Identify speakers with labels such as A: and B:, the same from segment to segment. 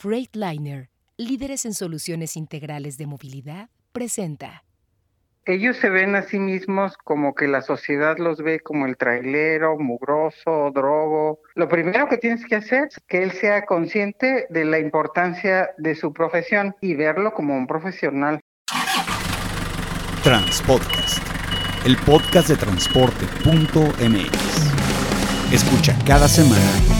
A: Freightliner, líderes en soluciones integrales de movilidad, presenta.
B: Ellos se ven a sí mismos como que la sociedad los ve como el trailero, mugroso, drogo. Lo primero que tienes que hacer es que él sea consciente de la importancia de su profesión y verlo como un profesional.
C: Transpodcast, el podcast de transporte.mx. Escucha cada semana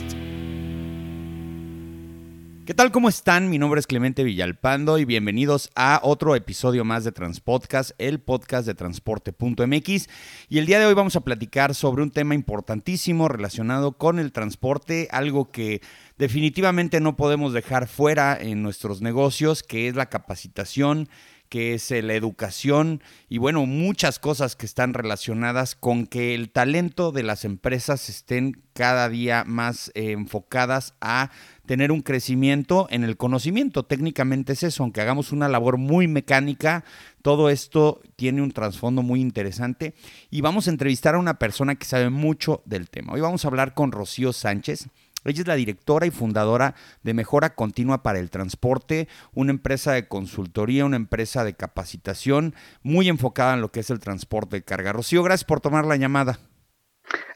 C: ¿Qué tal? ¿Cómo están? Mi nombre es Clemente Villalpando y bienvenidos a otro episodio más de Transpodcast, el podcast de transporte.mx. Y el día de hoy vamos a platicar sobre un tema importantísimo relacionado con el transporte, algo que definitivamente no podemos dejar fuera en nuestros negocios, que es la capacitación que es la educación y bueno, muchas cosas que están relacionadas con que el talento de las empresas estén cada día más eh, enfocadas a tener un crecimiento en el conocimiento. Técnicamente es eso, aunque hagamos una labor muy mecánica, todo esto tiene un trasfondo muy interesante y vamos a entrevistar a una persona que sabe mucho del tema. Hoy vamos a hablar con Rocío Sánchez. Ella es la directora y fundadora de Mejora Continua para el Transporte, una empresa de consultoría, una empresa de capacitación muy enfocada en lo que es el transporte de carga. Rocío, gracias por tomar la llamada.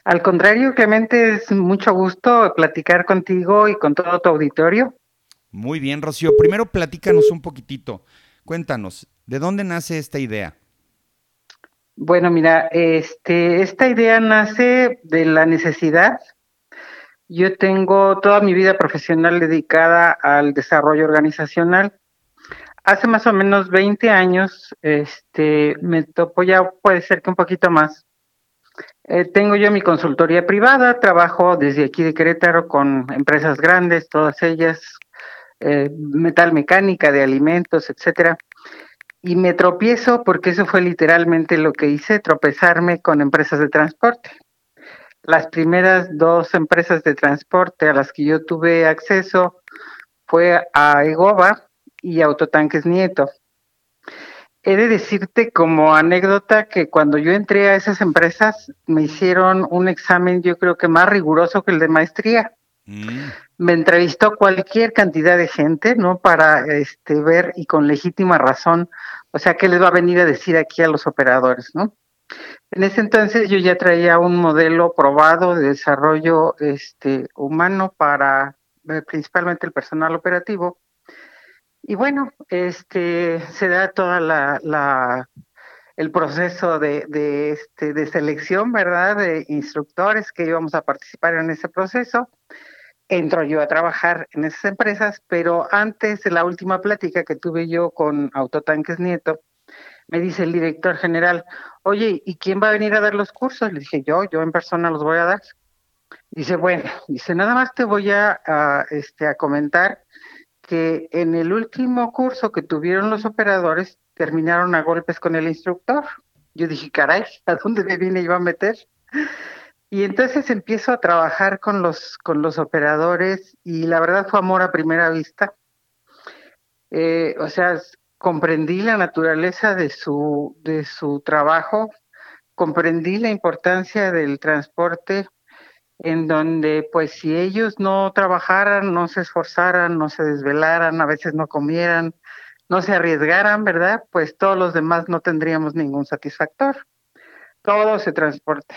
B: Al contrario, Clemente, es mucho gusto platicar contigo y con todo tu auditorio.
C: Muy bien, Rocío. Primero platícanos un poquitito. Cuéntanos, ¿de dónde nace esta idea?
B: Bueno, mira, este, esta idea nace de la necesidad yo tengo toda mi vida profesional dedicada al desarrollo organizacional. Hace más o menos 20 años, este, me topó ya, puede ser que un poquito más. Eh, tengo yo mi consultoría privada, trabajo desde aquí de Querétaro con empresas grandes, todas ellas, eh, metal mecánica, de alimentos, etcétera. Y me tropiezo porque eso fue literalmente lo que hice, tropezarme con empresas de transporte. Las primeras dos empresas de transporte a las que yo tuve acceso fue a Egoba y Autotanques Nieto. He de decirte como anécdota que cuando yo entré a esas empresas me hicieron un examen yo creo que más riguroso que el de maestría. Mm. Me entrevistó cualquier cantidad de gente, ¿no? Para este ver y con legítima razón, o sea, qué les va a venir a decir aquí a los operadores, ¿no? En ese entonces yo ya traía un modelo probado de desarrollo este, humano para eh, principalmente el personal operativo. Y bueno, este se da toda la, el proceso de, de, este, de selección, ¿verdad? De instructores que íbamos a participar en ese proceso. Entro yo a trabajar en esas empresas, pero antes de la última plática que tuve yo con Autotanques Nieto, me dice el director general, oye, ¿y quién va a venir a dar los cursos? Le dije, yo, yo en persona los voy a dar. Dice, bueno, dice, nada más te voy a, este, a comentar que en el último curso que tuvieron los operadores terminaron a golpes con el instructor. Yo dije, caray, ¿a dónde me vine yo a meter? Y entonces empiezo a trabajar con los, con los operadores y la verdad fue amor a primera vista. Eh, o sea, comprendí la naturaleza de su, de su trabajo, comprendí la importancia del transporte en donde pues si ellos no trabajaran, no se esforzaran, no se desvelaran, a veces no comieran, no se arriesgaran, ¿verdad? Pues todos los demás no tendríamos ningún satisfactor. Todo se transporta.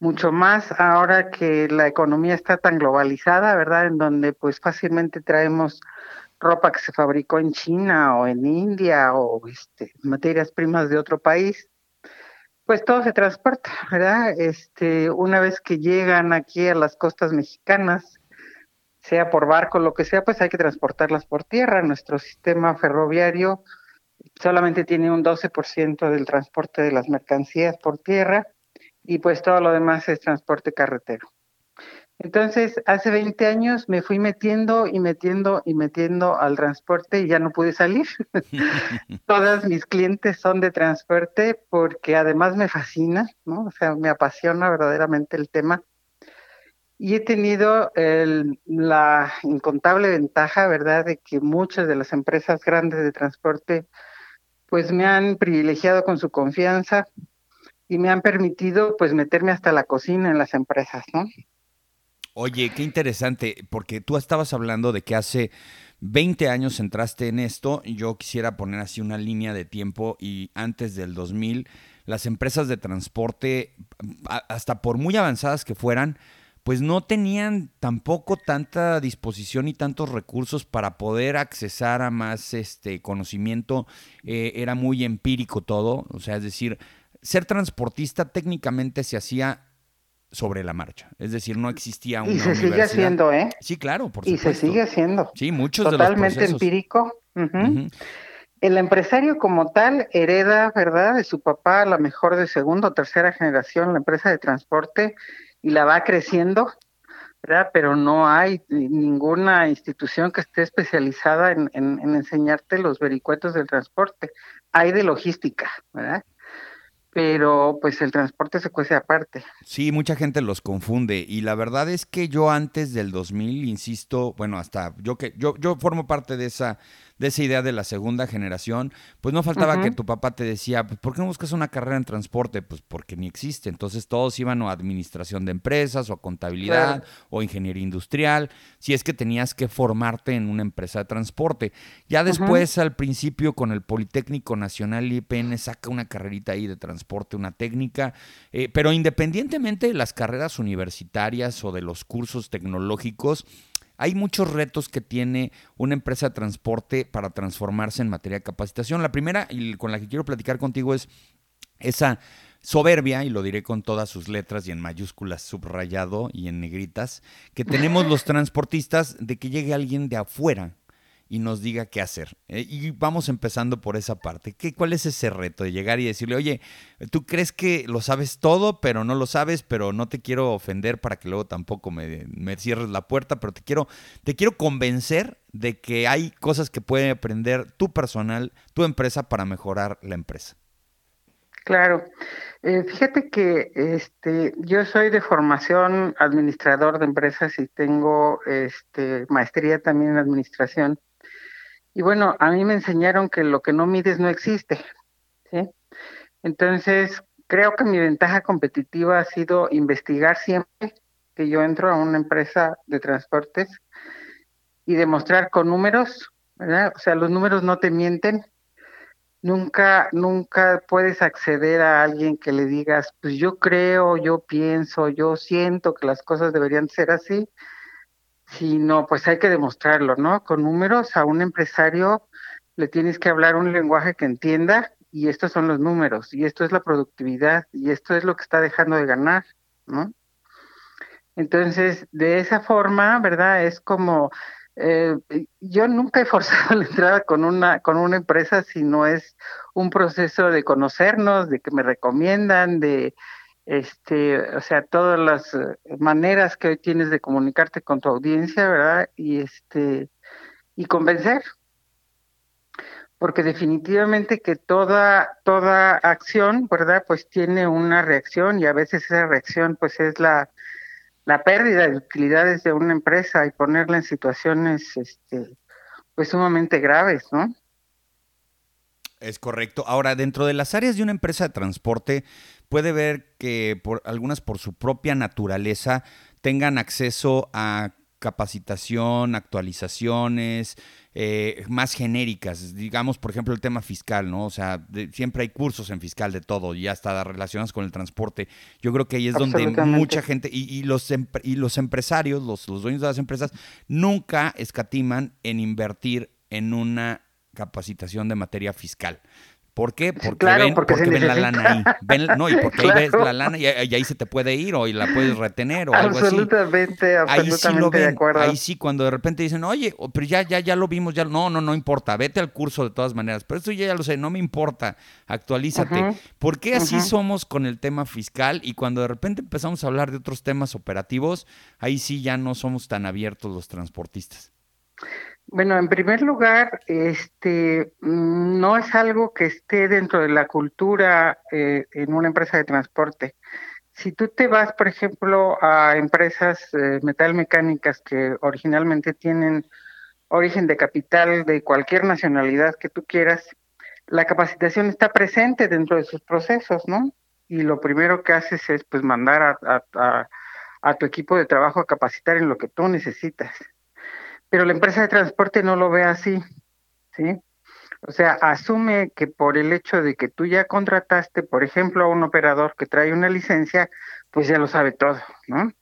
B: Mucho más ahora que la economía está tan globalizada, ¿verdad? En donde pues fácilmente traemos ropa que se fabricó en China o en India o este, materias primas de otro país, pues todo se transporta, ¿verdad? Este, una vez que llegan aquí a las costas mexicanas, sea por barco, lo que sea, pues hay que transportarlas por tierra. Nuestro sistema ferroviario solamente tiene un 12% del transporte de las mercancías por tierra y pues todo lo demás es transporte carretero. Entonces, hace 20 años me fui metiendo y metiendo y metiendo al transporte y ya no pude salir. Todas mis clientes son de transporte porque además me fascina, ¿no? O sea, me apasiona verdaderamente el tema. Y he tenido la incontable ventaja, ¿verdad?, de que muchas de las empresas grandes de transporte pues me han privilegiado con su confianza y me han permitido pues meterme hasta la cocina en las empresas, ¿no?
C: Oye, qué interesante, porque tú estabas hablando de que hace 20 años entraste en esto, yo quisiera poner así una línea de tiempo y antes del 2000 las empresas de transporte, hasta por muy avanzadas que fueran, pues no tenían tampoco tanta disposición y tantos recursos para poder accesar a más este conocimiento. Eh, era muy empírico todo, o sea, es decir, ser transportista técnicamente se hacía sobre la marcha. Es decir, no existía una
B: Y se sigue haciendo, ¿eh?
C: Sí, claro, por
B: supuesto. Y se sigue haciendo.
C: Sí, muchos
B: Totalmente
C: de los
B: empírico. El empresario como tal hereda, ¿verdad?, de su papá, a la mejor de segunda o tercera generación, la empresa de transporte, y la va creciendo, ¿verdad? Pero no hay ninguna institución que esté especializada en, en enseñarte los vericuetos del transporte. Hay de logística, ¿verdad? Pero pues el transporte se cuece aparte.
C: Sí, mucha gente los confunde y la verdad es que yo antes del 2000, insisto, bueno, hasta yo que yo yo formo parte de esa de esa idea de la segunda generación, pues no faltaba que tu papá te decía, pues, ¿por qué no buscas una carrera en transporte? Pues porque ni existe. Entonces todos iban a administración de empresas o a contabilidad o ingeniería industrial, si es que tenías que formarte en una empresa de transporte. Ya después, al principio, con el Politécnico Nacional IPN saca una carrerita ahí de transporte, una técnica, eh, pero independientemente de las carreras universitarias o de los cursos tecnológicos, hay muchos retos que tiene una empresa de transporte para transformarse en materia de capacitación. La primera, y con la que quiero platicar contigo, es esa soberbia, y lo diré con todas sus letras y en mayúsculas subrayado y en negritas, que tenemos los transportistas de que llegue alguien de afuera y nos diga qué hacer. Eh, y vamos empezando por esa parte. ¿Qué, ¿Cuál es ese reto de llegar y decirle, oye, tú crees que lo sabes todo, pero no lo sabes, pero no te quiero ofender para que luego tampoco me, me cierres la puerta, pero te quiero, te quiero convencer de que hay cosas que puede aprender tu personal, tu empresa para mejorar la empresa?
B: Claro. Eh, fíjate que este, yo soy de formación administrador de empresas y tengo este, maestría también en administración. Y bueno, a mí me enseñaron que lo que no mides no existe. ¿sí? Entonces, creo que mi ventaja competitiva ha sido investigar siempre que yo entro a una empresa de transportes y demostrar con números, ¿verdad? O sea, los números no te mienten. Nunca, nunca puedes acceder a alguien que le digas, pues yo creo, yo pienso, yo siento que las cosas deberían ser así no, pues hay que demostrarlo, ¿no? Con números a un empresario le tienes que hablar un lenguaje que entienda y estos son los números y esto es la productividad y esto es lo que está dejando de ganar, ¿no? Entonces, de esa forma, ¿verdad? Es como, eh, yo nunca he forzado la entrada con una, con una empresa si no es un proceso de conocernos, de que me recomiendan, de, este, o sea, todas las eh, maneras que hoy tienes de comunicarte con tu audiencia, ¿verdad? Y este, y convencer. Porque definitivamente que toda, toda acción, ¿verdad? Pues tiene una reacción y a veces esa reacción pues es la, la pérdida de utilidades de una empresa y ponerla en situaciones, este, pues sumamente graves, ¿no?
C: Es correcto. Ahora, dentro de las áreas de una empresa de transporte, puede ver que por, algunas por su propia naturaleza tengan acceso a capacitación, actualizaciones eh, más genéricas. Digamos, por ejemplo, el tema fiscal, ¿no? O sea, siempre hay cursos en fiscal de todo, y hasta relacionados con el transporte. Yo creo que ahí es donde mucha gente, y, los, y los empresarios, los, los dueños de las empresas, nunca escatiman en invertir en una capacitación de materia fiscal. ¿Por qué? Porque ven, porque, ven la lana ahí. Ven, no, y porque ahí ves la lana y, ahí se te puede ir o y la puedes retener o algo así.
B: Absolutamente, absolutamente de acuerdo.
C: Ahí sí, cuando de repente dicen, oye, pero ya, ya, ya lo vimos, ya, no, no, no importa, vete al curso de todas maneras. Pero esto ya, ya lo sé, no me importa, actualízate. ¿Por qué así somos con el tema fiscal? Y cuando de repente empezamos a hablar de otros temas operativos, ahí sí ya no somos tan abiertos los transportistas.
B: Bueno, en primer lugar, este no es algo que esté dentro de la cultura eh, en una empresa de transporte. Si tú te vas, por ejemplo, a empresas eh, metalmecánicas que originalmente tienen origen de capital de cualquier nacionalidad que tú quieras, la capacitación está presente dentro de sus procesos, ¿no? Y lo primero que haces es pues mandar a, a tu equipo de trabajo a capacitar en lo que tú necesitas. Pero la empresa de transporte no lo ve así, ¿sí? O sea, asume que por el hecho de que tú ya contrataste, por ejemplo, a un operador que trae una licencia, pues ya lo sabe todo, ¿no?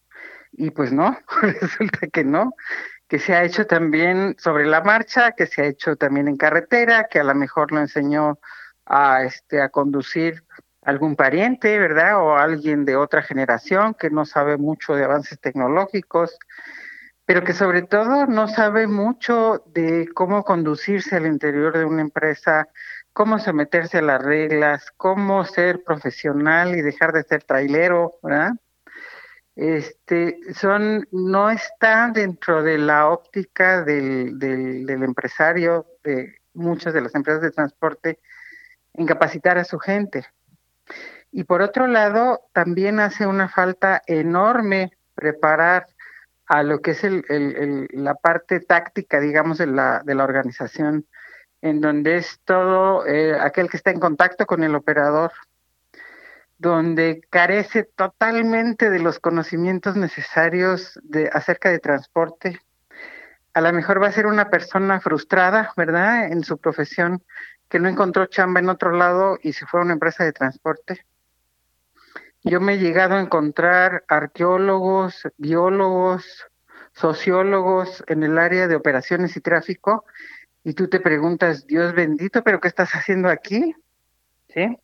B: Y pues no, resulta que no, que se ha hecho también sobre la marcha, que se ha hecho también en carretera, que a lo mejor lo enseñó a este a conducir algún pariente, ¿verdad? O alguien de otra generación que no sabe mucho de avances tecnológicos pero que sobre todo no sabe mucho de cómo conducirse al interior de una empresa, cómo someterse a las reglas, cómo ser profesional y dejar de ser trailero, ¿verdad? Este, son, no está dentro de la óptica del, del, del empresario, de muchas de las empresas de transporte, en capacitar a su gente. Y por otro lado, también hace una falta enorme preparar a lo que es el, la parte táctica, digamos, de la, de la organización, en donde es todo eh, aquel que está en contacto con el operador, donde carece totalmente de los conocimientos necesarios de, acerca de transporte. A lo mejor va a ser una persona frustrada, ¿verdad?, en su profesión, que no encontró chamba en otro lado y se fue a una empresa de transporte yo me he llegado a encontrar arqueólogos, biólogos, sociólogos en el área de operaciones y tráfico y tú te preguntas, Dios bendito, pero ¿qué estás haciendo aquí? ¿Sí?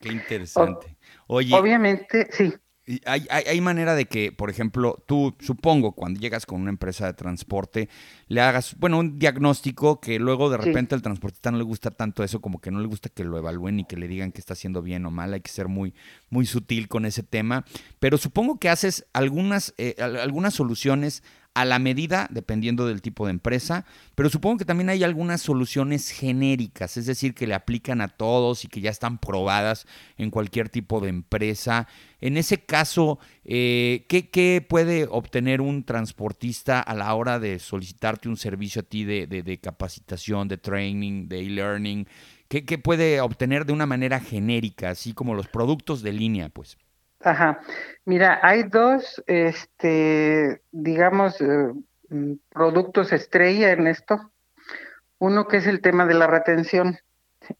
C: Qué interesante.
B: Oye, obviamente, sí.
C: Hay, hay, manera de que, por ejemplo, tú, supongo, cuando llegas con una empresa de transporte, le hagas, bueno, un diagnóstico que luego de repente al transportista no le gusta tanto eso, como que no le gusta que lo evalúen y que le digan que está haciendo bien o mal. Hay que ser muy, muy sutil con ese tema. Pero supongo que haces algunas, eh, algunas soluciones a la medida, dependiendo del tipo de empresa, pero supongo que también hay algunas soluciones genéricas, es decir, que le aplican a todos y que ya están probadas en cualquier tipo de empresa. En ese caso, eh, ¿qué, puede obtener un transportista a la hora de solicitarte un servicio a ti de, capacitación, de training, de e-learning? ¿Qué, ¿Qué puede obtener de una manera genérica, así como los productos de línea, pues?
B: Ajá. Mira, hay dos, este, digamos, eh, mm, productos estrella en esto. Uno que es el tema de la retención. ¿sí?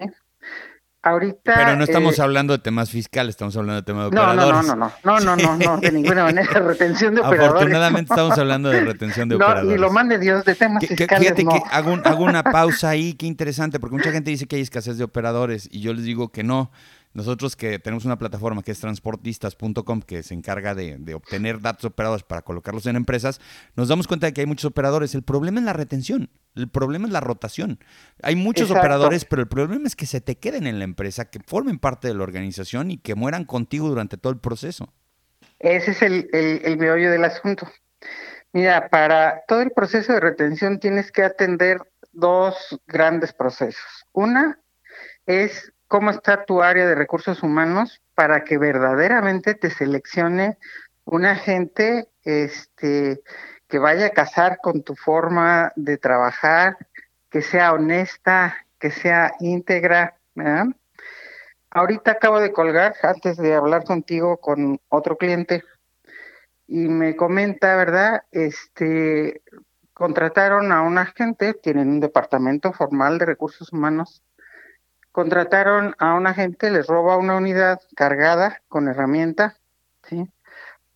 B: Ahorita.
C: Pero no estamos eh, hablando de temas fiscales, estamos hablando de temas de operadores.
B: No, no, no, no, no, no, no, de ninguna manera, retención de operadores.
C: Afortunadamente estamos hablando de retención de operadores.
B: No, ni lo mande Dios, de temas fiscales. Fíjate que
C: hago, hago una pausa ahí, qué interesante, porque mucha gente dice que hay escasez de operadores y yo les digo que no. Nosotros que tenemos una plataforma que es transportistas.com que se encarga de, obtener datos operadores para colocarlos en empresas, nos damos cuenta de que hay muchos operadores. El problema es la retención, el problema es la rotación. Hay muchos operadores, pero el problema es que se te queden en la empresa, que formen parte de la organización y que mueran contigo durante todo el proceso.
B: Ese es el, el, el meollo del asunto. Mira, para todo el proceso de retención tienes que atender dos grandes procesos. Una es cómo está tu área de recursos humanos para que verdaderamente te seleccione una gente este, que vaya a casar con tu forma de trabajar, que sea honesta, que sea íntegra. Ahorita acabo de colgar, antes de hablar contigo, con otro cliente y me comenta, ¿verdad? Este, contrataron a una gente, tienen un departamento formal de recursos humanos contrataron a una gente, les roba una unidad cargada con herramienta, ¿sí?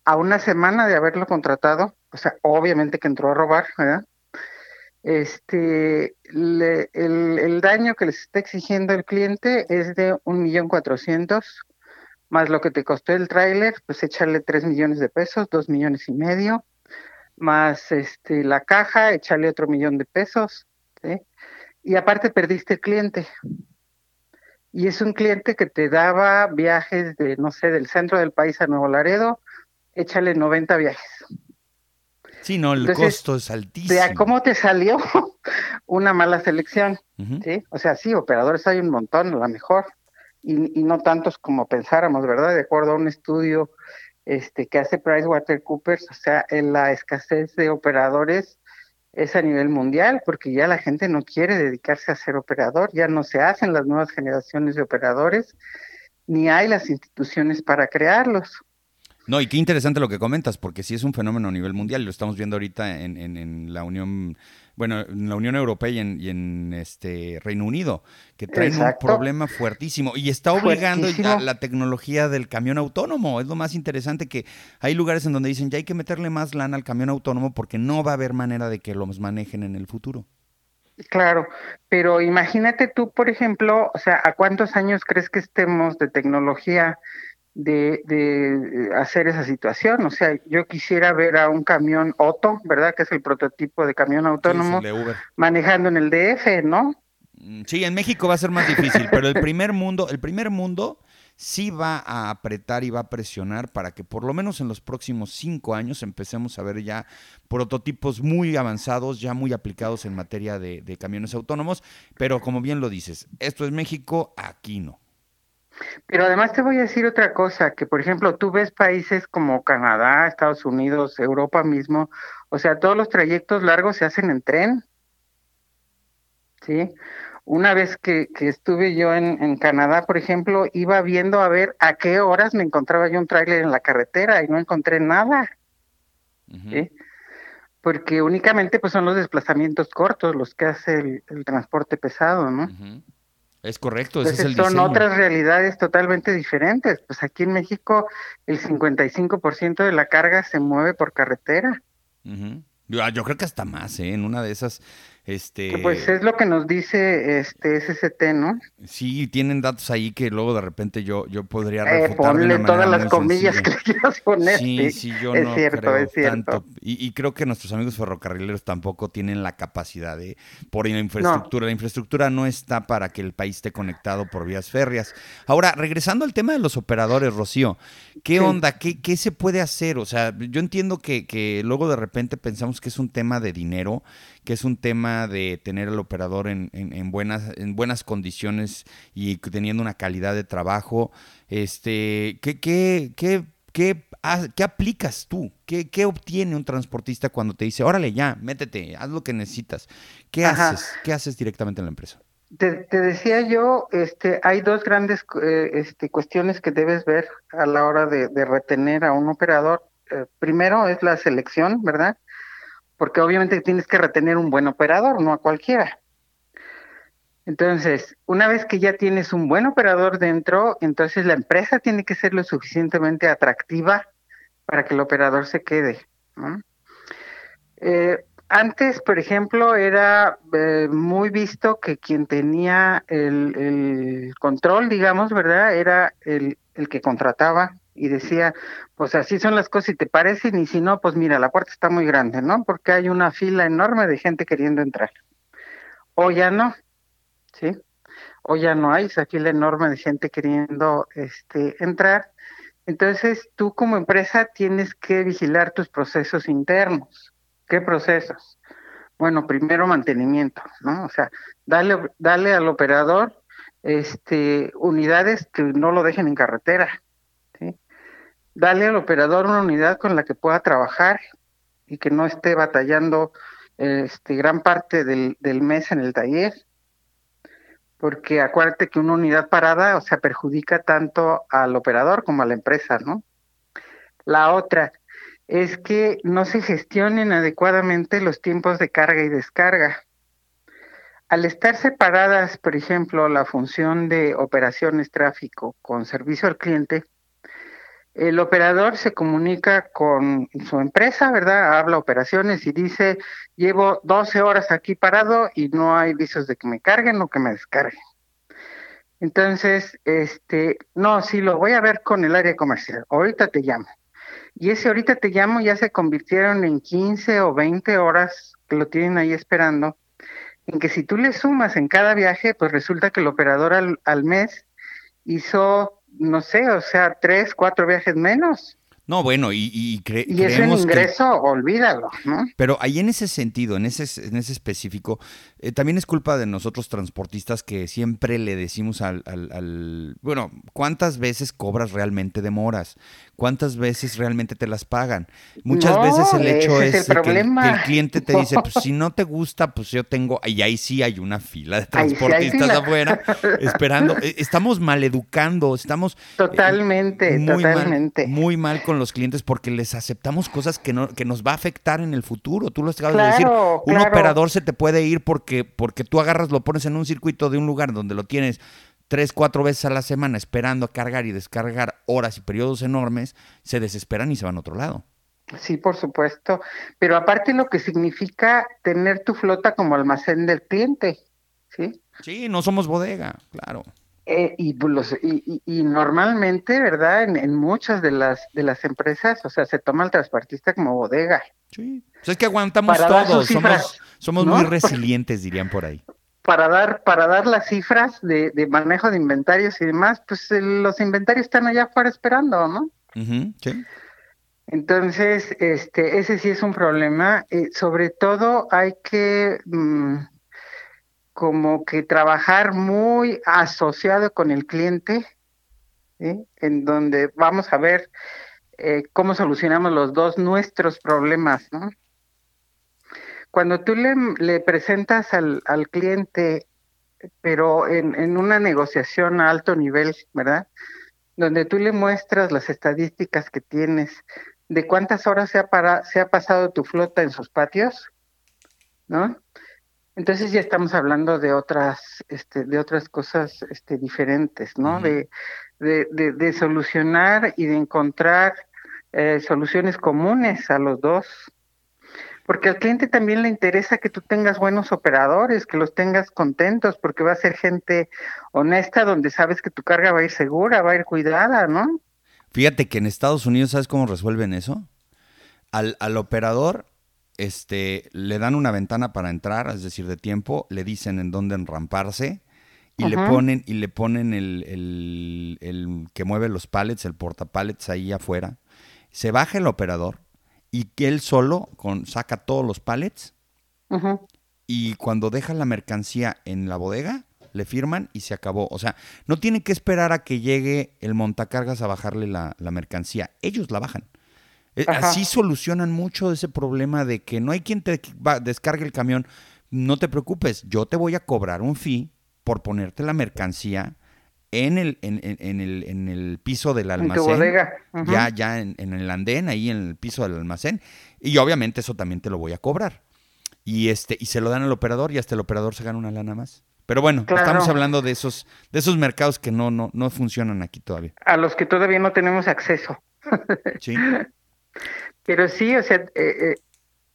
B: A una semana de haberlo contratado, o sea, obviamente que entró a robar, ¿verdad? Este, el, el, daño que les está exigiendo el cliente es de un millón cuatrocientos, más lo que te costó el tráiler, pues echarle tres millones de pesos, dos millones y medio, más este la caja, echarle otro millón de pesos, ¿sí? Y aparte perdiste el cliente, y es un cliente que te daba viajes de, no sé, del centro del país a Nuevo Laredo, échale 90 viajes.
C: Sí, no, el costo es altísimo.
B: ¿De cómo te salió una mala selección? ¿sí? O sea, sí, operadores hay un montón, a lo mejor, y, y, no tantos como pensáramos, ¿verdad? De acuerdo a un estudio este, que hace PricewaterhouseCoopers, o sea, en la escasez de operadores es a nivel mundial, porque ya la gente no quiere dedicarse a ser operador, ya no se hacen las nuevas generaciones de operadores, ni hay las instituciones para crearlos.
C: No, y qué interesante lo que comentas, porque sí es un fenómeno a nivel mundial, lo estamos viendo ahorita en, en, la Unión, bueno, en la Unión Europea y en, y en este Reino Unido, que traen un problema fuertísimo y está obligando a la tecnología del camión autónomo. Es lo más interesante que hay lugares en donde dicen ya hay que meterle más lana al camión autónomo porque no va a haber manera de que los manejen en el futuro.
B: Claro, pero imagínate tú, por ejemplo, o sea, ¿a cuántos años crees que estemos de tecnología de, de, hacer esa situación. O sea, yo quisiera ver a un camión Otto, ¿verdad? Que es el prototipo de camión autónomo, manejando en el DF, ¿no?
C: Mm, sí, en México va a ser más difícil, pero el primer mundo, el primer mundo sí va a apretar y va a presionar para que por lo menos en los próximos cinco años empecemos a ver ya prototipos muy avanzados, ya muy aplicados en materia de, de camiones autónomos. Pero como bien lo dices, esto es México, aquí no.
B: Pero además te voy a decir otra cosa, que por ejemplo tú ves países como Canadá, Estados Unidos, Europa mismo, o sea, todos los trayectos largos se hacen en tren. ¿Sí? Una vez que, que estuve yo en, en, Canadá, por ejemplo, iba viendo a ver a qué horas me encontraba yo un tráiler en la carretera y no encontré nada. ¿sí? Porque únicamente pues son los desplazamientos cortos los que hace el, transporte pesado, ¿no?
C: Es correcto, ese es el
B: son otras realidades totalmente diferentes. Pues aquí en México el 55% de la carga se mueve por carretera.
C: yo, creo que hasta más, ¿eh? En una de esas este,
B: pues es lo que nos dice este SST, ¿no?
C: Sí, tienen datos ahí que luego de repente yo, yo podría
B: eh, refutar ponle todas las comillas que quieras poner.
C: Sí, sí, yo es no cierto, creo es cierto. tanto. Y, y, creo que nuestros amigos ferrocarrileros tampoco tienen la capacidad de, por la infraestructura. La infraestructura no está para que el país esté conectado por vías férreas. Ahora, regresando al tema de los operadores, Rocío, ¿qué onda? ¿Qué, ¿Qué se puede hacer? O sea, yo entiendo que, que luego de repente pensamos que es un tema de dinero, que es un tema de tener al operador en, en, buenas, en buenas condiciones y teniendo una calidad de trabajo. Este, ¿qué, qué, qué, qué, qué aplicas tú? ¿Qué, ¿Qué, obtiene un transportista cuando te dice, órale ya, métete, haz lo que necesitas? ¿Qué haces? ¿Qué haces directamente en la empresa?
B: Te, decía yo, este, hay dos grandes eh, este, cuestiones que debes ver a la hora de, retener a un operador. Eh, primero es la selección, ¿verdad? Porque obviamente tienes que retener un buen operador, no a cualquiera. Entonces, una vez que ya tienes un buen operador dentro, entonces la empresa tiene que ser lo suficientemente atractiva para que el operador se quede. Eh, antes, por ejemplo, era eh, muy visto que quien tenía el, control, digamos, ¿verdad? Era el que contrataba y decía, pues así son las cosas y te parecen y si no, pues mira, la puerta está muy grande, ¿no? Porque hay una fila enorme de gente queriendo entrar. O ya no, ¿sí? O ya no hay esa fila enorme de gente queriendo este, entrar. Entonces, tú como empresa tienes que vigilar tus procesos internos. ¿Qué procesos? Bueno, primero mantenimiento, ¿no? O sea, dale, dale al operador este, unidades que no lo dejen en carretera, Dale al operador una unidad con la que pueda trabajar y que no esté batallando este, gran parte del, del mes en el taller. Porque acuérdate que una unidad parada, o sea, perjudica tanto al operador como a la empresa, ¿no? La otra es que no se gestionen adecuadamente los tiempos de carga y descarga. Al estar separadas, por ejemplo, la función de operaciones tráfico con servicio al cliente, el operador se comunica con su empresa, ¿verdad? Habla operaciones y dice, llevo 12 horas aquí parado y no hay visos de que me carguen o que me descarguen. Entonces, este, no, sí, lo voy a ver con el área comercial. Ahorita te llamo. Y ese ahorita te llamo ya se convirtieron en 15 o 20 horas que lo tienen ahí esperando. En que si tú le sumas en cada viaje, pues resulta que el operador al, al mes hizo no sé, o sea, tres, cuatro viajes menos.
C: No, bueno, y, y, cre
B: y es un ingreso, olvídalo, ¿no?
C: Pero ahí en ese sentido, en ese, en ese específico, eh, también es culpa de nosotros transportistas que siempre le decimos al, al, al, bueno, ¿cuántas veces cobras realmente demoras? ¿Cuántas veces realmente te las pagan? Muchas
B: No,
C: veces el hecho
B: es
C: es,
B: el
C: de que, el, que cliente te dice, pues si no te gusta, pues yo tengo, y ahí sí hay una fila de
B: sí
C: transportistas
B: fila.
C: afuera esperando. Eh, Estamos maleducando, estamos eh,
B: Totalmente,
C: muy
B: totalmente.
C: Mal, muy mal con los clientes porque les aceptamos cosas que, no, que nos va a afectar en el futuro. Tú lo acabas de decir.
B: Claro,
C: Un
B: claro.
C: operador se te puede ir porque, porque tú agarras, lo pones en un circuito de un lugar donde lo tienes tres, cuatro veces a la semana esperando a cargar y descargar horas y periodos enormes, se desesperan y se van a otro lado.
B: Sí, por supuesto. Pero aparte lo que significa tener tu flota como almacén del cliente, ¿sí?
C: Sí, no somos bodega, claro.
B: Eh, y, los, y, y- y normalmente, ¿verdad? En, en muchas de las de las empresas, o sea, se toma al transportista como bodega.
C: Sí. O sea, es que aguantamos
B: Para
C: todos, somos, somos
B: ¿no?
C: muy resilientes, dirían por ahí.
B: Para dar, para dar las cifras de, de manejo de inventarios y demás, pues el- los inventarios están allá afuera esperando, ¿no?
C: Sí.
B: Entonces, este, ese sí es un problema. Eh, sobre todo hay que mm, como que trabajar muy asociado con el cliente. En donde vamos a ver eh, cómo solucionamos los dos nuestros problemas, ¿no? Cuando tú le, le presentas al, al cliente, pero en, en una negociación a alto nivel, ¿verdad? Donde tú le muestras las estadísticas que tienes, de cuántas horas se ha, para, se ha pasado tu flota en sus patios, ¿no? Entonces ya estamos hablando de otras, este, de otras cosas este, diferentes, ¿no?
C: Ujú.
B: de, de, de, de solucionar y de encontrar eh, soluciones comunes a los dos. Porque al cliente también le interesa que tú tengas buenos operadores, que los tengas contentos, porque va a ser gente honesta donde sabes que tu carga va a ir segura, va a ir cuidada, ¿no?
C: Fíjate que en Estados Unidos, ¿sabes cómo resuelven eso? Al, al operador este, le dan una ventana para entrar, es decir, de tiempo, le dicen en dónde enramparse y le ponen, y le ponen el, el- el que mueve los pallets, el portapallets ahí afuera. Se baja el operador y que él solo con, saca todos los pallets y cuando deja la mercancía en la bodega, le firman y se acabó. O sea, no tiene que esperar a que llegue el montacargas a bajarle la, la mercancía. Ellos la bajan. Eh,
B: Ajá.
C: Así solucionan mucho ese problema de que no hay quien te va- descargue el camión. No te preocupes, yo te voy a cobrar un fee por ponerte la mercancía en el, en, en- en el, en el piso del
B: En tu
C: almacén
B: bodega. Ujú.
C: ya, ya en, en el andén, ahí en el piso del almacén. Y obviamente eso también te lo voy a cobrar. Y este, y se lo dan al operador y hasta el operador se gana una lana más. Pero bueno,
B: Claro.
C: estamos hablando de esos, de esos mercados que no, no, no funcionan aquí todavía.
B: A los que todavía no tenemos acceso.
C: Sí.
B: Pero sí, o sea, eh, eh,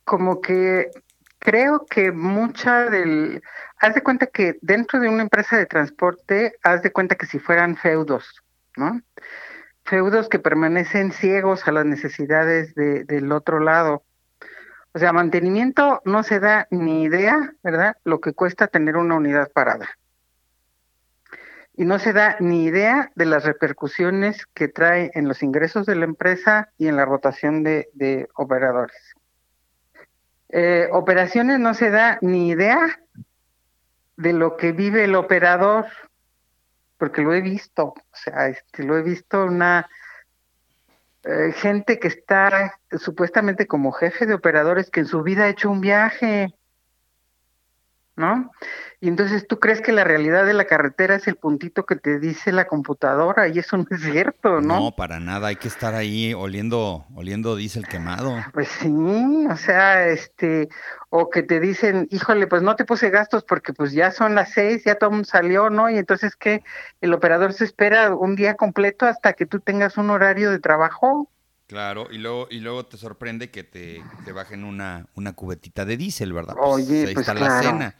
B: como que creo que mucha del... Haz de cuenta que dentro de una empresa de transporte, haz de cuenta que si fueran feudos, ¿no? Feudos que permanecen ciegos a las necesidades de, del otro lado. O sea, mantenimiento no se da ni idea, ¿verdad? Lo que cuesta tener una unidad parada. Y no se da ni idea de las repercusiones que trae en los ingresos de la empresa y en la rotación de, operadores. Eh, operaciones no se da ni idea de lo que vive el operador, porque lo he visto, o sea, este, lo he visto una eh, gente que está supuestamente como jefe de operadores que en su vida ha hecho un viaje, ¿no? Y entonces tú crees que la realidad de la carretera es el puntito que te dice la computadora y eso no es cierto, ¿no?
C: No, para nada. Hay que estar ahí oliendo, oliendo diésel quemado.
B: Pues sí, o sea, este, o que te dicen, híjole, pues no te puse gastos porque pues ya son las seis, ya todo salió, ¿no? Y entonces que el operador se espera un día completo hasta que tú tengas un horario de trabajo.
C: Claro, y luego, y luego te sorprende que te, te bajen una, una cubetita de diésel, ¿verdad?
B: Oye,
C: ahí
B: pues
C: está la
B: claro.
C: cena.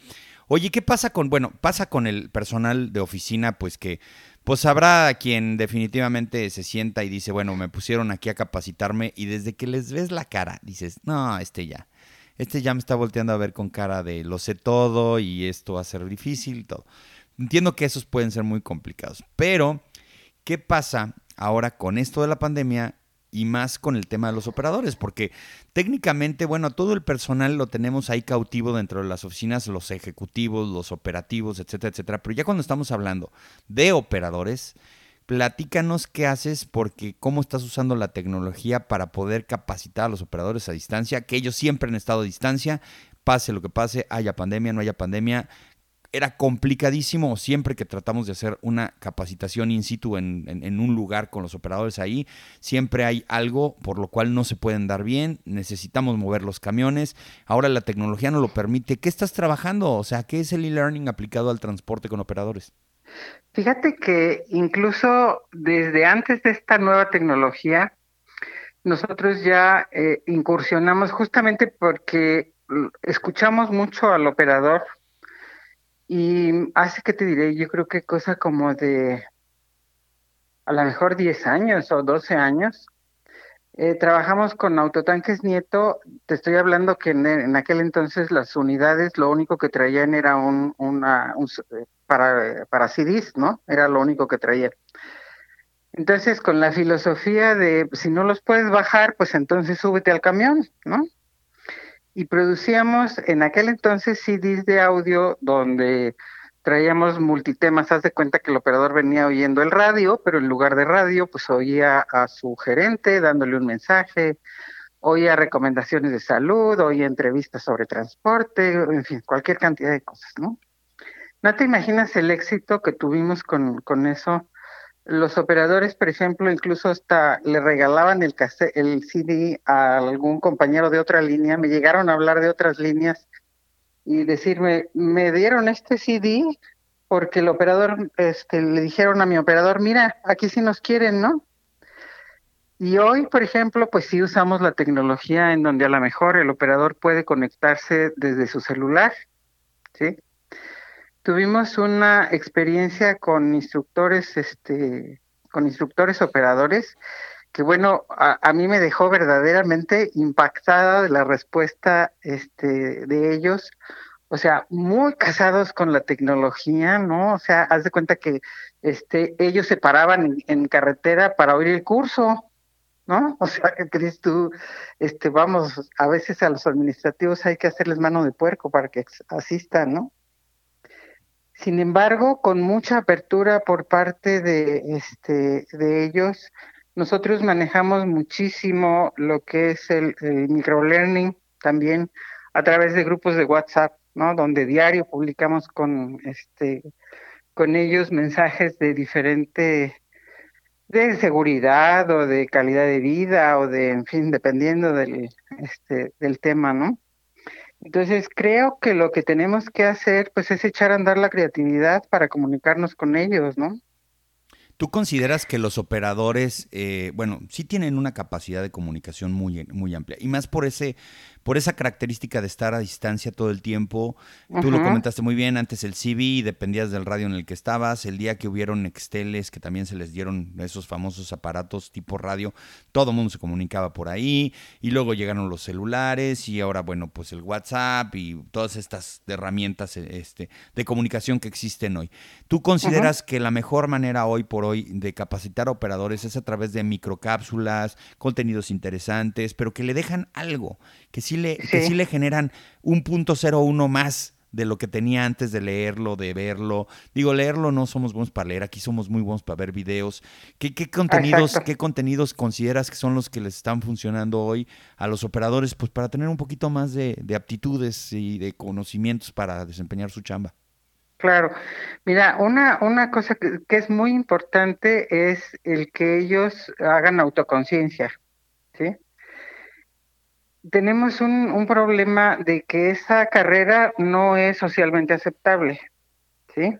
C: Oye, ¿qué pasa con, bueno, pasa con el personal de oficina, pues que, pues habrá quien definitivamente se sienta y dice, bueno, me pusieron aquí a capacitarme y desde que les ves la cara, dices, no, este ya, este ya me está volteando a ver con cara de lo sé todo y esto va a ser difícil todo. Entiendo que esos pueden ser muy complicados, pero ¿qué pasa ahora con esto de la pandemia? Y más con el tema de los operadores, porque técnicamente, bueno, todo el personal lo tenemos ahí cautivo dentro de las oficinas, los ejecutivos, los operativos, etcétera, etcétera. Pero ya cuando estamos hablando de operadores, platícanos qué haces, porque cómo estás usando la tecnología para poder capacitar a los operadores a distancia, que ellos siempre han estado a distancia, pase lo que pase, haya pandemia, no haya pandemia, era complicadísimo siempre que tratamos de hacer una capacitación in situ en, un lugar con los operadores ahí. Siempre hay algo por lo cual no se pueden dar bien. Necesitamos mover los camiones. Ahora la tecnología no lo permite. ¿Qué estás trabajando? O sea, ¿qué es el e-learning aplicado al transporte con operadores?
B: Fíjate que incluso desde antes de esta nueva tecnología, nosotros ya eh, incursionamos justamente porque escuchamos mucho al operador y hace que te diré, yo creo que cosa como de a lo mejor 10 años o 12 años. Eh, trabajamos con Autotanques Nieto. Te estoy hablando que en, aquel entonces las unidades lo único que traían era un, una, eh, para, para CDs, ¿no? Era lo único que traían. Entonces, con la filosofía de si no los puedes bajar, pues entonces súbete al camión, ¿no? Y producíamos en aquel entonces CDs de audio donde traíamos multitemas. Haz de cuenta que el operador venía oyendo el radio, pero en lugar de radio, pues oía a su gerente dándole un mensaje, oía recomendaciones de salud, oía entrevistas sobre transporte, en fin, cualquier cantidad de cosas, ¿no? No te imaginas el éxito que tuvimos con, con eso los operadores, por ejemplo, incluso hasta le regalaban el, el CD a algún compañero de otra línea, me llegaron a hablar de otras líneas y decirme, me dieron este CD porque el operador, este, le dijeron a mi operador, mira, aquí sí nos quieren, ¿no? Y hoy, por ejemplo, pues sí usamos la tecnología en donde a lo mejor el operador puede conectarse desde su celular, ¿sí? Tuvimos una experiencia con instructores, este, con instructores operadores, que bueno, a, mí me dejó verdaderamente impactada de la respuesta este, de ellos. O sea, muy casados con la tecnología, ¿no? O sea, haz de cuenta que este, ellos se paraban en, carretera para oír el curso, ¿no? O sea, que crees tú, este, vamos, a veces a los administrativos hay que hacerles mano de puerco para que asistan, ¿no? Sin embargo, con mucha apertura por parte de, este, de ellos, nosotros manejamos muchísimo lo que es el, microlearning también a través de grupos de WhatsApp, ¿no? Donde diario publicamos con este con ellos mensajes de diferente de seguridad o de calidad de vida o de en fin, dependiendo del este del tema, ¿no? Entonces creo que lo que tenemos que hacer pues es echar a andar la creatividad para comunicarnos con ellos, ¿no?
C: ¿Tú consideras que los operadores, eh, bueno, sí tienen una capacidad de comunicación muy, muy amplia? Y más por ese, por esa característica de estar a distancia todo el tiempo. Tú lo comentaste muy bien, antes el CB, dependías del radio en el que estabas, el día que hubieron Nexteles, que también se les dieron esos famosos aparatos tipo radio, todo el mundo se comunicaba por ahí, y luego llegaron los celulares, y ahora, bueno, pues el WhatsApp y todas estas herramientas este, de comunicación que existen hoy. ¿Tú consideras que la mejor manera hoy por hoy de capacitar a operadores es a través de microcápsulas, contenidos interesantes, pero que le dejan algo, que sí le, que sí le generan un punto cero uno más de lo que tenía antes de leerlo, de verlo. Digo, leerlo no somos buenos para leer, aquí somos muy buenos para ver videos. ¿Qué, qué contenidos, qué contenidos consideras que son los que les están funcionando hoy a los operadores? Pues para tener un poquito más de, aptitudes y de conocimientos para desempeñar su chamba.
B: Claro, mira, una, una cosa que, que es muy importante es el que ellos hagan autoconciencia, ¿sí? Tenemos un, un, problema de que esa carrera no es socialmente aceptable, ¿sí?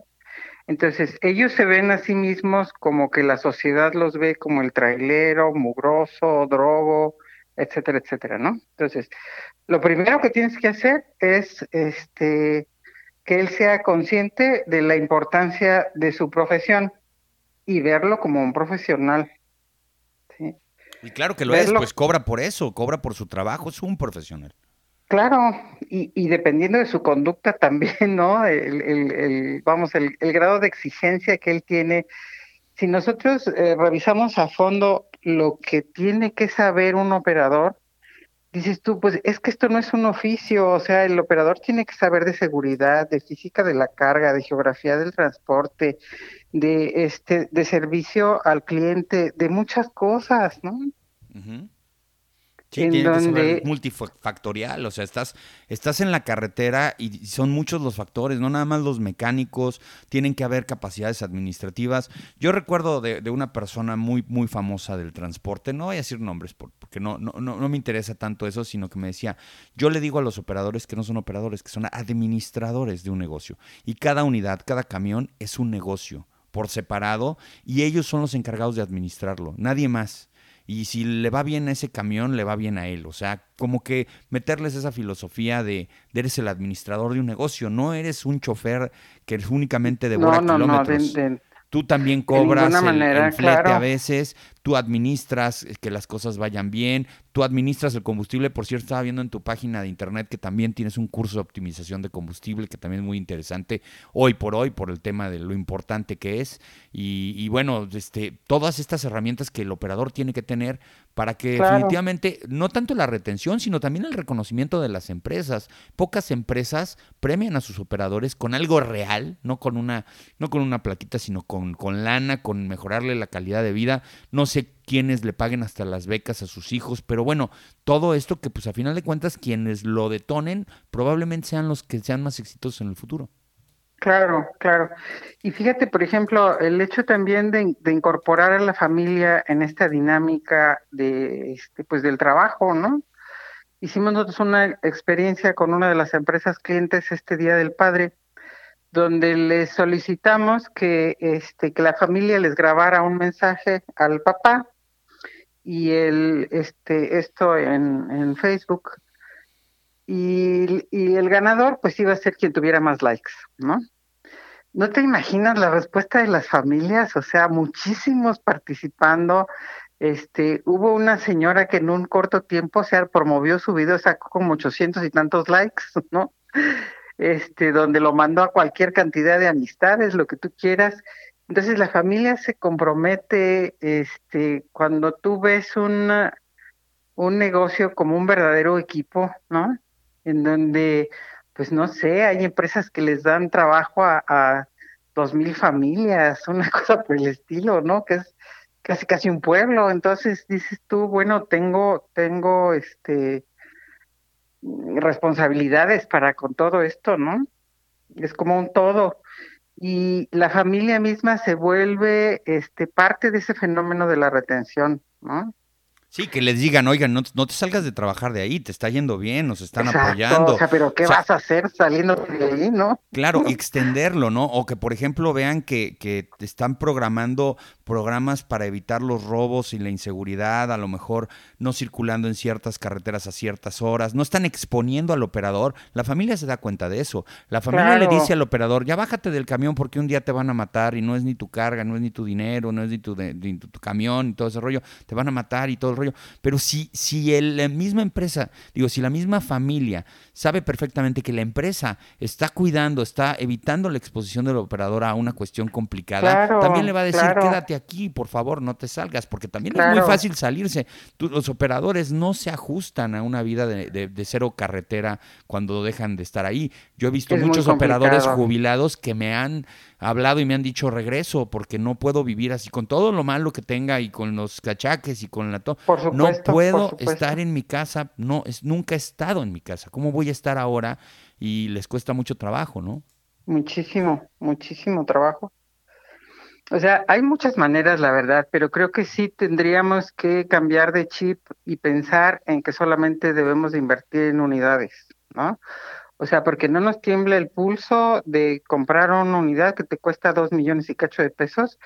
B: Entonces, ellos se ven a sí mismos como que la sociedad los ve como el trailero, mugroso, drogo, etcétera, etcétera, ¿no? Entonces, lo primero que tienes que hacer es este que él sea consciente de la importancia de su profesión y verlo como un profesional,
C: y claro que lo es, pues cobra por eso, cobra por su trabajo, es un profesional.
B: Claro, y, y dependiendo de su conducta también, ¿no? El, el, vamos, el, grado de exigencia que él tiene. Si nosotros eh, revisamos a fondo lo que tiene que saber un operador, dices tú, pues es que esto no es un oficio, o sea, el operador tiene que saber de seguridad, de física de la carga, de geografía del transporte, de este, de servicio al cliente, de muchas cosas, ¿no?
C: Sí, tiene que ser multifactorial, o sea, estás, estás en la carretera y son muchos los factores, no nada más los mecánicos, tienen que haber capacidades administrativas. Yo recuerdo de, una persona muy, muy famosa del transporte, no voy a decir nombres porque no, no, no, me interesa tanto eso, sino que me decía, yo le digo a los operadores que no son operadores, que son administradores de un negocio. Y cada unidad, cada camión es un negocio por separado y ellos son los encargados de administrarlo, nadie más y si le va bien a ese camión, le va bien a él. O sea, como que meterles esa filosofía de, eres el administrador de un negocio, no eres un chofer que únicamente devora no, no, kilómetros. No, Tú también cobras el, flete a veces, tú administras que las cosas vayan bien, tú administras el combustible. Por cierto, estaba viendo en tu página de internet que también tienes un curso de optimización de combustible que también es muy interesante hoy por hoy por el tema de lo importante que es. Y, bueno, este, todas estas herramientas que el operador tiene que tener para que definitivamente, no tanto la retención, sino también el reconocimiento de las empresas. Pocas empresas premian a sus operadores con algo real, no con una, no con una plaquita, sino con, con lana, con mejorarle la calidad de vida. No sé quiénes le paguen hasta las becas a sus hijos, pero bueno, todo esto que pues a final de cuentas quienes lo detonen probablemente sean los que sean más exitosos en el futuro.
B: Claro, claro. Y fíjate, por ejemplo, el hecho también de, incorporar a la familia en esta dinámica de, este, pues, del trabajo, ¿no? Hicimos nosotros una experiencia con una de las empresas clientes este Día del Padre, donde les solicitamos que, este, que la familia les grabara un mensaje al papá y el, este, esto en, en Facebook y, el ganador pues iba a ser quien tuviera más likes, ¿no? No te imaginas la respuesta de las familias, o sea, muchísimos participando. Este, hubo una señora que en un corto tiempo se promovió su video, sacó como ochocientos y tantos likes, ¿no? Este, donde lo mandó a cualquier cantidad de amistades, lo que tú quieras. Entonces la familia se compromete, este, cuando tú ves un negocio como un verdadero equipo, ¿no? en donde, pues no sé, hay empresas que les dan trabajo a, dos mil familias, una cosa por el estilo, ¿no? Que es casi casi un pueblo. Entonces dices tú, bueno, tengo, tengo este responsabilidades para con todo esto, ¿no? Es como un todo. Y la familia misma se vuelve este parte de ese fenómeno de la retención, ¿no?
C: Sí, que les digan, oigan, no, te salgas de trabajar de ahí, te está yendo bien, nos están apoyando.
B: O sea, pero ¿qué vas a hacer saliendo de ahí, no?
C: Claro, extenderlo, ¿no? O que, por ejemplo, vean que, que están programando programas para evitar los robos y la inseguridad, a lo mejor no circulando en ciertas carreteras a ciertas horas, no están exponiendo al operador. La familia se da cuenta de eso. La familia le dice al operador, ya bájate del camión porque un día te van a matar y no es ni tu carga, no es ni tu dinero, no es ni tu, tu, camión y todo ese rollo, te van a matar y todo el rollo. Pero si, si el, la misma empresa, digo, si la misma familia sabe perfectamente que la empresa está cuidando, está evitando la exposición del operador a una cuestión complicada, también le va a decir, quédate aquí, por favor, no te salgas, porque también es muy fácil salirse. los operadores no se ajustan a una vida de, cero carretera cuando dejan de estar ahí. Yo he visto muchos operadores jubilados que me han hablado y me han dicho regreso porque no puedo vivir así con todo lo malo que tenga y con los cachaques y con la to no puedo estar en mi casa, no es nunca he estado en mi casa. ¿Cómo voy a estar ahora? Y les cuesta mucho trabajo, ¿no?
B: Muchísimo, muchísimo trabajo. O sea, hay muchas maneras, la verdad, pero creo que sí tendríamos que cambiar de chip y pensar en que solamente debemos de invertir en unidades, ¿no? O sea, porque no nos tiembla el pulso de comprar una unidad que te cuesta dos millones y cacho de pesos,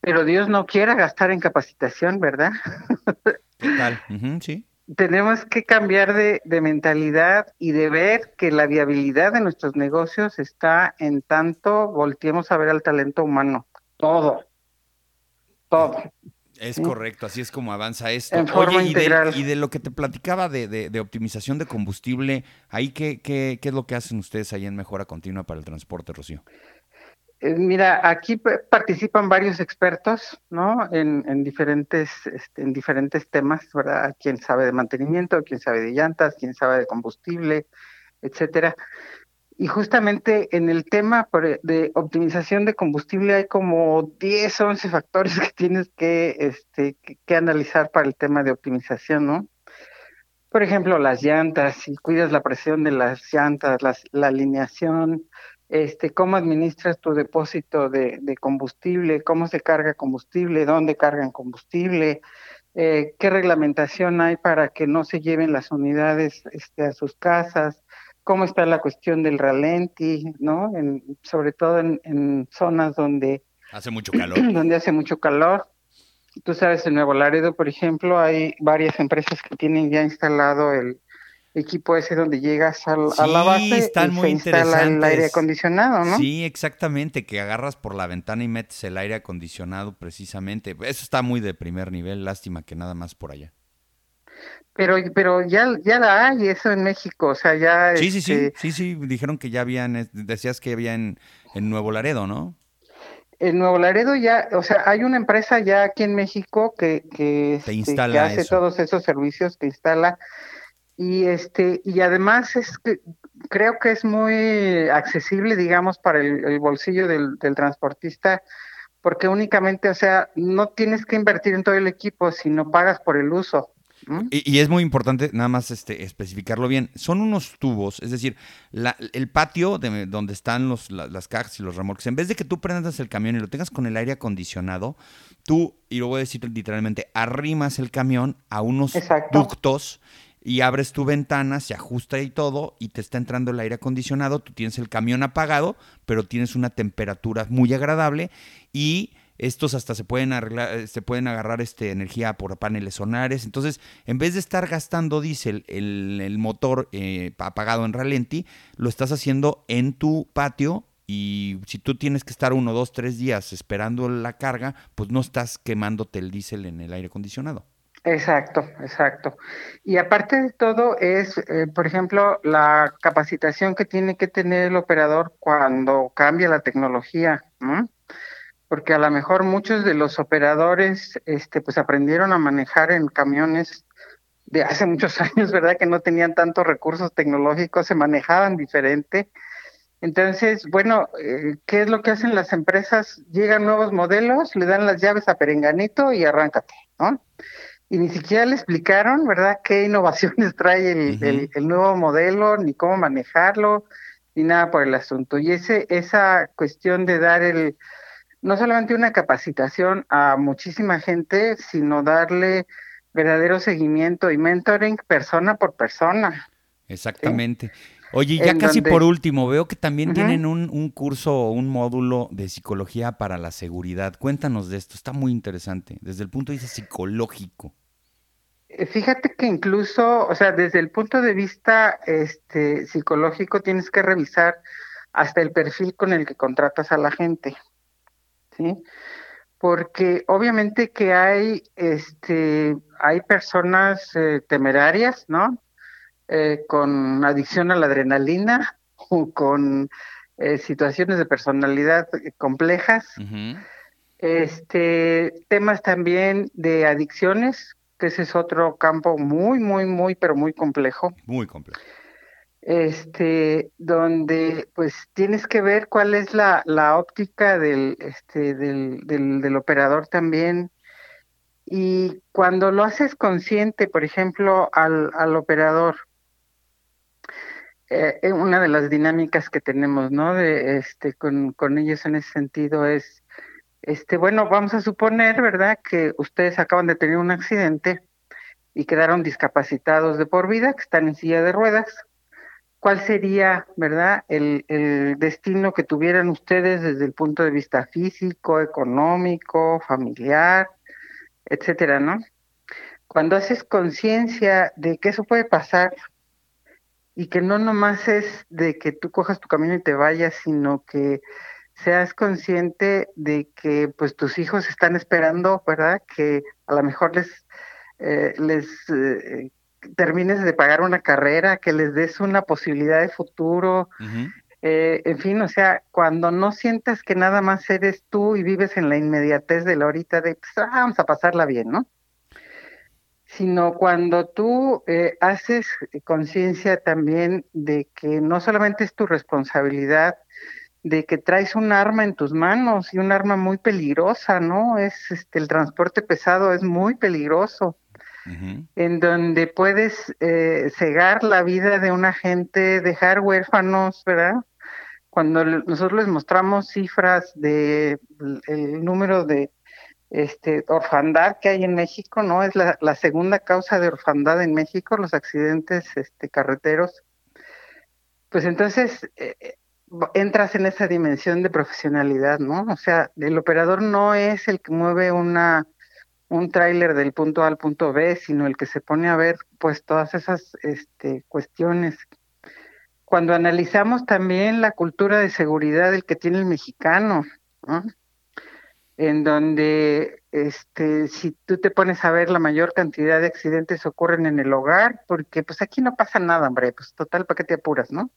B: pero Dios no quiera gastar en capacitación, ¿verdad?
C: Total, sí.
B: Tenemos que cambiar de, de mentalidad y de ver que la viabilidad de nuestros negocios está en tanto volteemos a ver al talento humano todo. Todo.
C: Es correcto, así es como avanza esto. Oye, y de, y de, lo que te platicaba de, de, optimización de combustible, ahí qué, qué, qué, es lo que hacen ustedes ahí en Mejora Continua para el transporte, Rocío?
B: Eh, mira, aquí participan varios expertos, ¿no? En, diferentes, este, en diferentes temas, ¿verdad? Quién sabe de mantenimiento, quién sabe de llantas, quién sabe de combustible, etcétera. Y justamente en el tema de optimización de combustible hay como 10, 11 factores que tienes que, este, que analizar para el tema de optimización, ¿no? Por ejemplo, las llantas, si cuidas la presión de las llantas, la alineación, este, cómo administras tu depósito de, combustible, cómo se carga combustible, dónde cargan combustible, eh, qué reglamentación hay para que no se lleven las unidades este, a sus casas, cómo está la cuestión del ralenti, ¿no? sobre todo en, en zonas donde
C: hace mucho calor.
B: donde hace mucho calor. Tú sabes, en Nuevo Laredo, por ejemplo, hay varias empresas que tienen ya instalado el equipo ese donde llegas a la base
C: están y muy se instala
B: el aire acondicionado, ¿no?
C: Sí, exactamente, que agarras por la ventana y metes el aire acondicionado precisamente. Eso está muy de primer nivel, lástima que nada más por allá.
B: Pero, pero ya, ya la hay eso en México, o sea, ya...
C: Sí, sí, sí,
B: este
C: sí, sí, dijeron que ya habían, decías que había en, en Nuevo Laredo, ¿no?
B: en Nuevo Laredo ya, o sea, hay una empresa ya aquí en México que, que,
C: este,
B: hace todos esos servicios, que instala y este y además es que creo que es muy accesible, digamos, para el, bolsillo del, del, transportista, porque únicamente, o sea, no tienes que invertir en todo el equipo, sino pagas por el uso.
C: Y, es muy importante nada más este, especificarlo bien. Son unos tubos, es decir, el patio de, donde están los, las cajas y los remolques, en vez de que tú prendas el camión y lo tengas con el aire acondicionado, tú, y lo voy a decir literalmente, arrimas el camión a unos ductos y abres tu ventana, se ajusta y todo, y te está entrando el aire acondicionado, tú tienes el camión apagado, pero tienes una temperatura muy agradable y estos hasta se pueden arreglar, eh, se pueden agarrar este, energía por paneles solares. Entonces, en vez de estar gastando diésel el, el motor eh, apagado en ralenti, lo estás haciendo en tu patio y si tú tienes que estar uno, dos, tres días esperando la carga, pues no estás quemándote el diésel en el aire acondicionado.
B: Exacto, exacto. Y aparte de todo es, eh, por ejemplo, la capacitación que tiene que tener el operador cuando cambia la tecnología, porque a lo mejor muchos de los operadores, este, pues aprendieron a manejar en camiones de hace muchos años, ¿verdad? Que no tenían tantos recursos tecnológicos, se manejaban diferente. Entonces, bueno, eh, ¿qué es lo que hacen las empresas? Llegan nuevos modelos, le dan las llaves a Perenganito y arráncate, ¿no? y ni siquiera le explicaron, ¿verdad?, qué innovaciones trae el, el, nuevo modelo, ni cómo manejarlo, ni nada por el asunto. Y ese, esa cuestión de dar el, no solamente una capacitación a muchísima gente, sino darle verdadero seguimiento y mentoring persona por persona.
C: Exactamente. Oye, ya casi por último, veo que también tienen un, un curso o un módulo de psicología para la seguridad. Cuéntanos de esto, está muy interesante, desde el punto de vista psicológico.
B: Eh, fíjate que incluso, o sea, desde el punto de vista este, psicológico tienes que revisar hasta el perfil con el que contratas a la gente, ¿sí? Porque obviamente que hay, este, hay personas eh, temerarias, ¿no? Eh, con adicción a la adrenalina o con situaciones de personalidad complejas. Este, temas también de adicciones que ese es otro campo muy, muy, muy, pero muy complejo.
C: Muy complejo.
B: Este, donde pues tienes que ver cuál es la, la óptica del, este, del, del, operador también. Y cuando lo haces consciente, por ejemplo, al, al operador, eh, una de las dinámicas que tenemos, ¿no? De, este, con, con ellos en ese sentido es este, bueno, vamos a suponer, ¿verdad?, que ustedes acaban de tener un accidente y quedaron discapacitados de por vida, que están en silla de ruedas. ¿Cuál sería, verdad, el, el destino que tuvieran ustedes desde el punto de vista físico, económico, familiar, etcétera, ¿no? Cuando haces conciencia de que eso puede pasar y que no nomás es de que tú cojas tu camino y te vayas, sino que seas consciente de que pues tus hijos están esperando, ¿verdad? Que a lo mejor les, eh, les eh, termines de pagar una carrera, que les des una posibilidad de futuro, Eh, en fin, o sea, cuando no sientas que nada más eres tú y vives en la inmediatez de la horita de, pues, ah, vamos a pasarla bien, ¿no? Sino cuando tú eh, haces conciencia también de que no solamente es tu responsabilidad, de que traes un arma en tus manos y un arma muy peligrosa, ¿no? Es este el transporte pesado es muy peligroso. En donde puedes eh, cegar la vida de una gente, dejar huérfanos, ¿verdad? Cuando nosotros les mostramos cifras de el número de este orfandad que hay en México, ¿no? Es la, segunda causa de orfandad en México, los accidentes este, carreteros. Pues entonces, eh, entras en esa dimensión de profesionalidad, ¿no? O sea, el operador no es el que mueve una un tráiler del punto A al punto B, sino el que se pone a ver pues todas esas este, cuestiones. Cuando analizamos también la cultura de seguridad del que tiene el mexicano, ¿no? en donde este si tú te pones a ver la mayor cantidad de accidentes ocurren en el hogar, porque pues aquí no pasa nada, hombre, pues total, ¿para qué te apuras, no?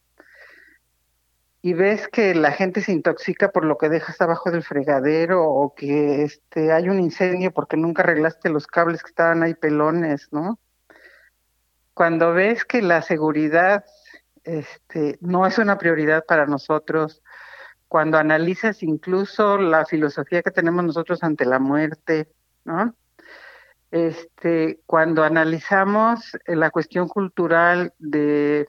B: Y ves que la gente se intoxica por lo que dejas abajo del fregadero o que este hay un incendio porque nunca arreglaste los cables que estaban ahí pelones, ¿no? Cuando ves que la seguridad este no es una prioridad para nosotros, cuando analizas incluso la filosofía que tenemos nosotros ante la muerte, ¿no? Este, cuando analizamos la cuestión cultural de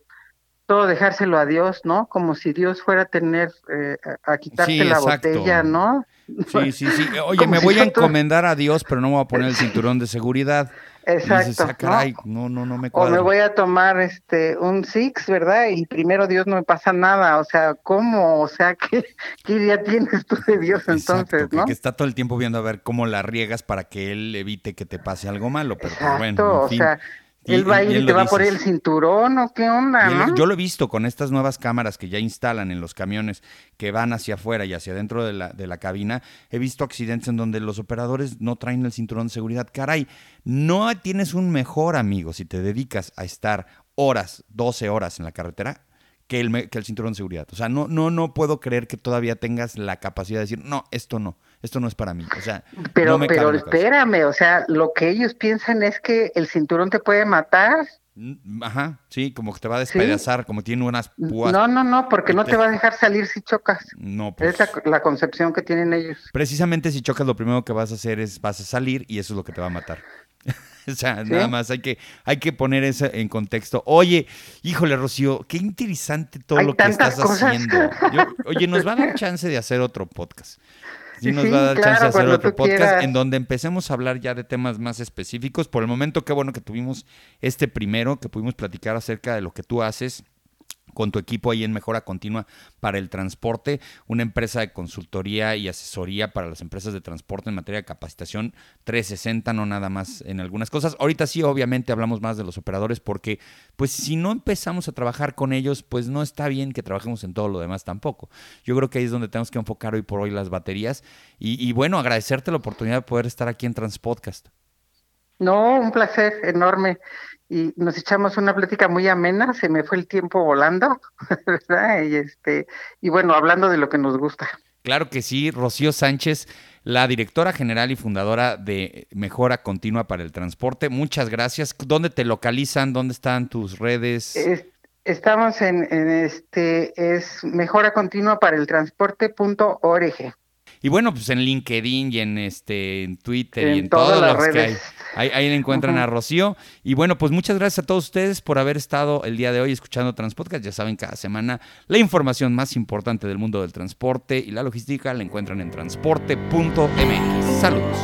B: todo dejárselo a Dios, ¿no? Como si Dios fuera a tener, eh, a quitarte la botella, ¿no?
C: Sí, sí, sí. Oye, me voy a encomendar a Dios, pero no voy a poner el cinturón de seguridad.
B: Exacto.
C: Ah, ¿no? no, no, me
B: O me voy a tomar este un Six, ¿verdad? Y primero Dios no me pasa nada. O sea, ¿cómo? O sea, ¿qué, qué idea tienes tú de Dios entonces, no?
C: Que, está todo el tiempo viendo a ver cómo la riegas para que Él evite que te pase algo malo. Pero pues, bueno, en fin. o sea,
B: él va a ir y te va por el cinturón o qué onda,
C: Yo lo he visto con estas nuevas cámaras que ya instalan en los camiones que van hacia afuera y hacia adentro de la, de la cabina. He visto accidentes en donde los operadores no traen el cinturón de seguridad. Caray, no tienes un mejor amigo si te dedicas a estar horas, 12 horas en la carretera que el, que el cinturón de seguridad. O sea, no, no, no puedo creer que todavía tengas la capacidad de decir, no, esto no esto no es para mí. O sea,
B: pero, pero espérame, o sea, lo que ellos piensan es que el cinturón te puede matar.
C: Mm, ajá, sí, como que te va a despedazar, como tiene unas púas.
B: No, no, no, porque no te... va a dejar salir si chocas. No, pues. Es la, concepción que tienen ellos.
C: Precisamente si chocas, lo primero que vas a hacer es vas a salir y eso es lo que te va a matar. o sea, nada más hay que, hay que poner eso en contexto. Oye, híjole, Rocío, qué interesante todo lo que estás haciendo. oye, nos va a dar chance de hacer otro podcast. Sí, nos va a dar chance de hacer otro podcast en donde empecemos a hablar ya de temas más específicos. Por el momento, qué bueno que tuvimos este primero, que pudimos platicar acerca de lo que tú haces con tu equipo ahí en Mejora Continua para el Transporte, una empresa de consultoría y asesoría para las empresas de transporte en materia de capacitación 360, no nada más en algunas cosas. Ahorita sí, obviamente hablamos más de los operadores porque pues si no empezamos a trabajar con ellos, pues no está bien que trabajemos en todo lo demás tampoco. Yo creo que ahí es donde tenemos que enfocar hoy por hoy las baterías y, y bueno, agradecerte la oportunidad de poder estar aquí en Transpodcast.
B: No, un placer enorme y nos echamos una plática muy amena, se me fue el tiempo volando, ¿verdad? Y este, y bueno, hablando de lo que nos gusta.
C: Claro que sí, Rocío Sánchez, la directora general y fundadora de Mejora Continua para el Transporte. Muchas gracias. ¿Dónde te localizan? ¿Dónde están tus redes?
B: estamos en, en, este, es Mejora Continua para el Transporte.org.
C: Y bueno, pues en LinkedIn y en este en Twitter y en todas, las redes. que hay. Ahí, le encuentran a Rocío. Y bueno, pues muchas gracias a todos ustedes por haber estado el día de hoy escuchando Transpodcast. Ya saben, cada semana la información más importante del mundo del transporte y la logística la encuentran en transporte.mx. Saludos.